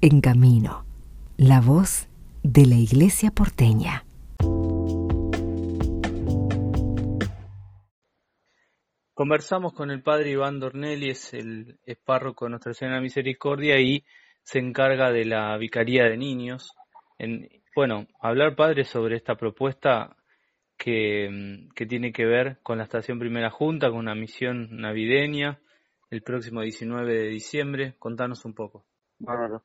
En Camino, la voz de la Iglesia porteña. Conversamos con el padre Iván Dornelli, es el es párroco de Nuestra Señora Misericordia y se encarga de la Vicaría de Niños. En, bueno, hablar, padre, sobre esta propuesta que, que, tiene que ver con la Estación Primera Junta, con una misión navideña, el próximo 19 de diciembre. Contanos un poco. Bárbaro.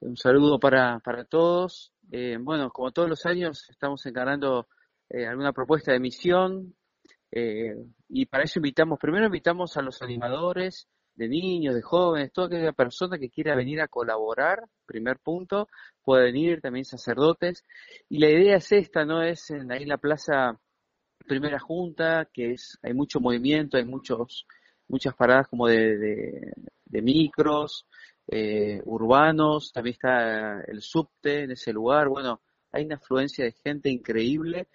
Un saludo para, para todos. Eh, bueno, como todos los años, estamos encarando eh, alguna propuesta de misión eh, y para eso invitamos, primero invitamos a los animadores de niños, de jóvenes, toda aquella persona que quiera venir a colaborar, primer punto, puede venir, también sacerdotes. Y la idea es esta, ¿no? Es en, ahí la plaza Primera Junta, que es, hay mucho movimiento, hay muchos, muchas paradas como de, de, micros, eh, urbanos, también está el subte en ese lugar, bueno, hay una afluencia de gente increíble.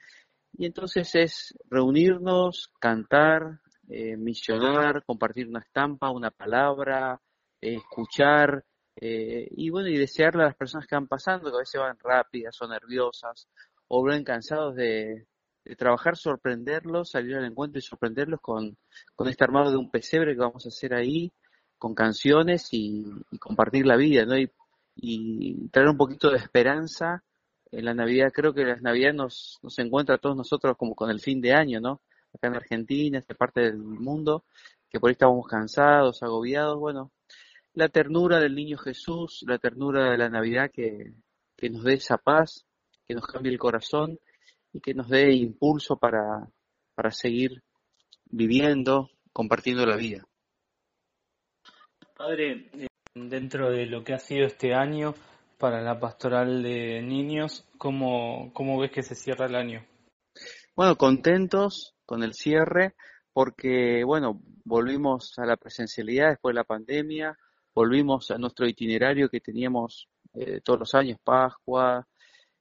Y entonces es reunirnos, cantar, eh, misionar, compartir una estampa, una palabra, eh, escuchar eh, y bueno, y desearle a las personas que van pasando, que a veces van rápidas o nerviosas o ven cansados de, trabajar, sorprenderlos, salir al encuentro y sorprenderlos con, con este armado de un pesebre que vamos a hacer ahí, con canciones y, compartir la vida, ¿no? Y, traer un poquito de esperanza en la Navidad. Creo que la Navidad nos, nos encuentra a todos nosotros como con el fin de año, ¿no? Acá en Argentina, esta parte del mundo, que por ahí estábamos cansados, agobiados, bueno, la ternura del niño Jesús, la ternura de la Navidad que, que nos dé esa paz, que nos cambie el corazón y que nos dé impulso para, para seguir viviendo, compartiendo la vida. Padre, eh, dentro de lo que ha sido este año para la pastoral de niños, ¿cómo, cómo ves que se cierra el año? Bueno, contentos con el cierre porque, bueno, volvimos a la presencialidad después de la pandemia, volvimos a nuestro itinerario que teníamos eh, todos los años, Pascua,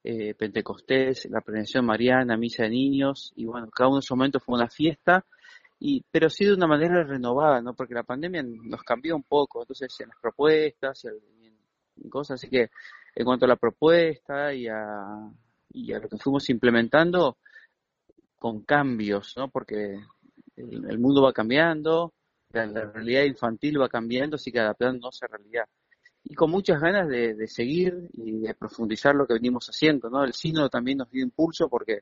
eh, Pentecostés, la prevención mariana, misa de niños, y bueno, cada uno de esos momentos fue una fiesta, y, pero sí de una manera renovada, ¿no? Porque la pandemia nos cambió un poco, entonces en las propuestas y, cosas, así que en cuanto a la propuesta y a, y a lo que fuimos implementando, con cambios, ¿no? Porque el, mundo va cambiando, la, realidad infantil va cambiando, así que adaptándose a realidad. Y con muchas ganas de, seguir y de profundizar lo que venimos haciendo, ¿no? El sínodo también nos dio impulso porque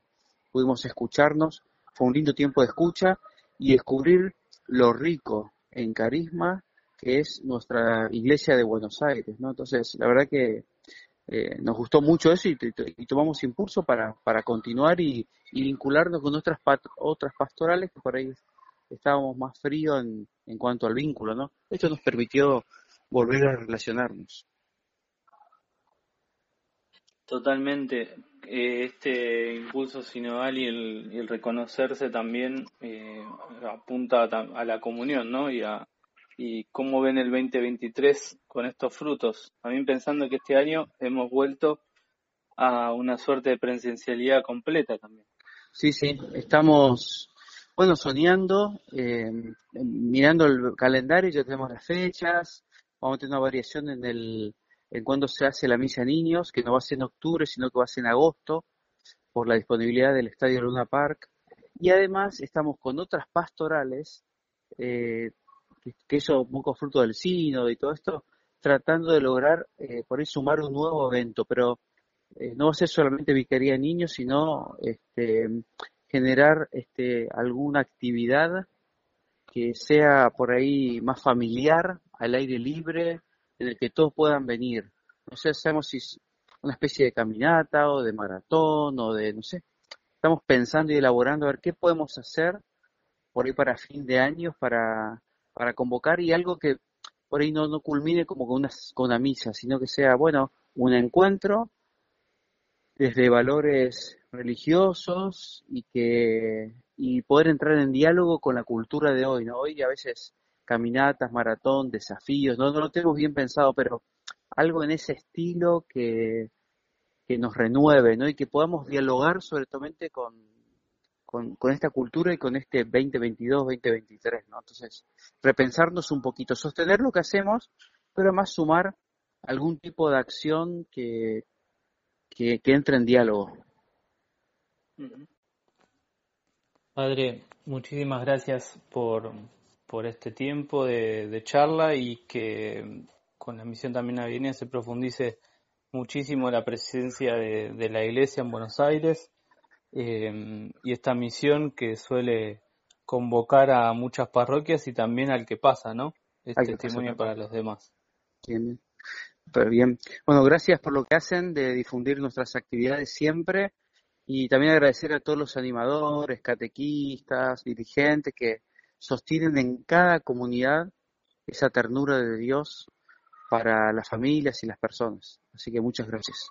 pudimos escucharnos, fue un lindo tiempo de escucha y descubrir lo rico en carisma que es nuestra iglesia de Buenos Aires, ¿no? Entonces, la verdad que eh, nos gustó mucho eso y, tomamos impulso para, para continuar y, vincularnos con otras, otras pastorales que por ahí estábamos más fríos en, en cuanto al vínculo, ¿no? Esto nos permitió volver a relacionarnos. Totalmente. Eh, este impulso sinodal y el, y el reconocerse también eh, apunta a, la comunión, ¿no? Y a, y cómo ven el 2023 con estos frutos. También pensando que este año hemos vuelto a una suerte de presencialidad completa también. Sí, sí, estamos, bueno, soñando, eh, mirando el calendario, ya tenemos las fechas, vamos a tener una variación en el en cuando se hace la misa niños, que no va a ser en octubre, sino que va a ser en agosto, por la disponibilidad del Estadio Luna Park. Y además estamos con otras pastorales eh, que eso un poco fruto del sínodo y todo esto, tratando de lograr eh, por ahí sumar un nuevo evento, pero eh, no va a ser solamente Vicaría Niños, sino este, generar este, alguna actividad que sea por ahí más familiar, al aire libre, en el que todos puedan venir. No sé, sabemos si es una especie de caminata o de maratón o de, no sé, estamos pensando y elaborando a ver qué podemos hacer por ahí para fin de año para para convocar y algo que por ahí no, no culmine como con una, con una misa, sino que sea, bueno, un encuentro desde valores religiosos y que y poder entrar en diálogo con la cultura de hoy, ¿no? Hoy a veces caminatas, maratón, desafíos, no, no lo tenemos bien pensado, pero algo en ese estilo que, que nos renueve, ¿no? Y que podamos dialogar sobre todo con, con, esta cultura y con este 2022, 2023, ¿no? Entonces, repensarnos un poquito, sostener lo que hacemos, pero más sumar algún tipo de acción que, que, entre en diálogo. Padre, muchísimas gracias por, por este tiempo de, charla y que con la misión también navideña se profundice muchísimo la presencia de, la Iglesia en Buenos Aires eh, y esta misión que suele convocar a muchas parroquias y también al que pasa, ¿no? Es testimonio para los demás. Bien, pero bien. Bueno, gracias por lo que hacen de difundir nuestras actividades siempre y también agradecer a todos los animadores, catequistas, dirigentes que sostienen en cada comunidad esa ternura de Dios para las familias y las personas. Así que muchas gracias.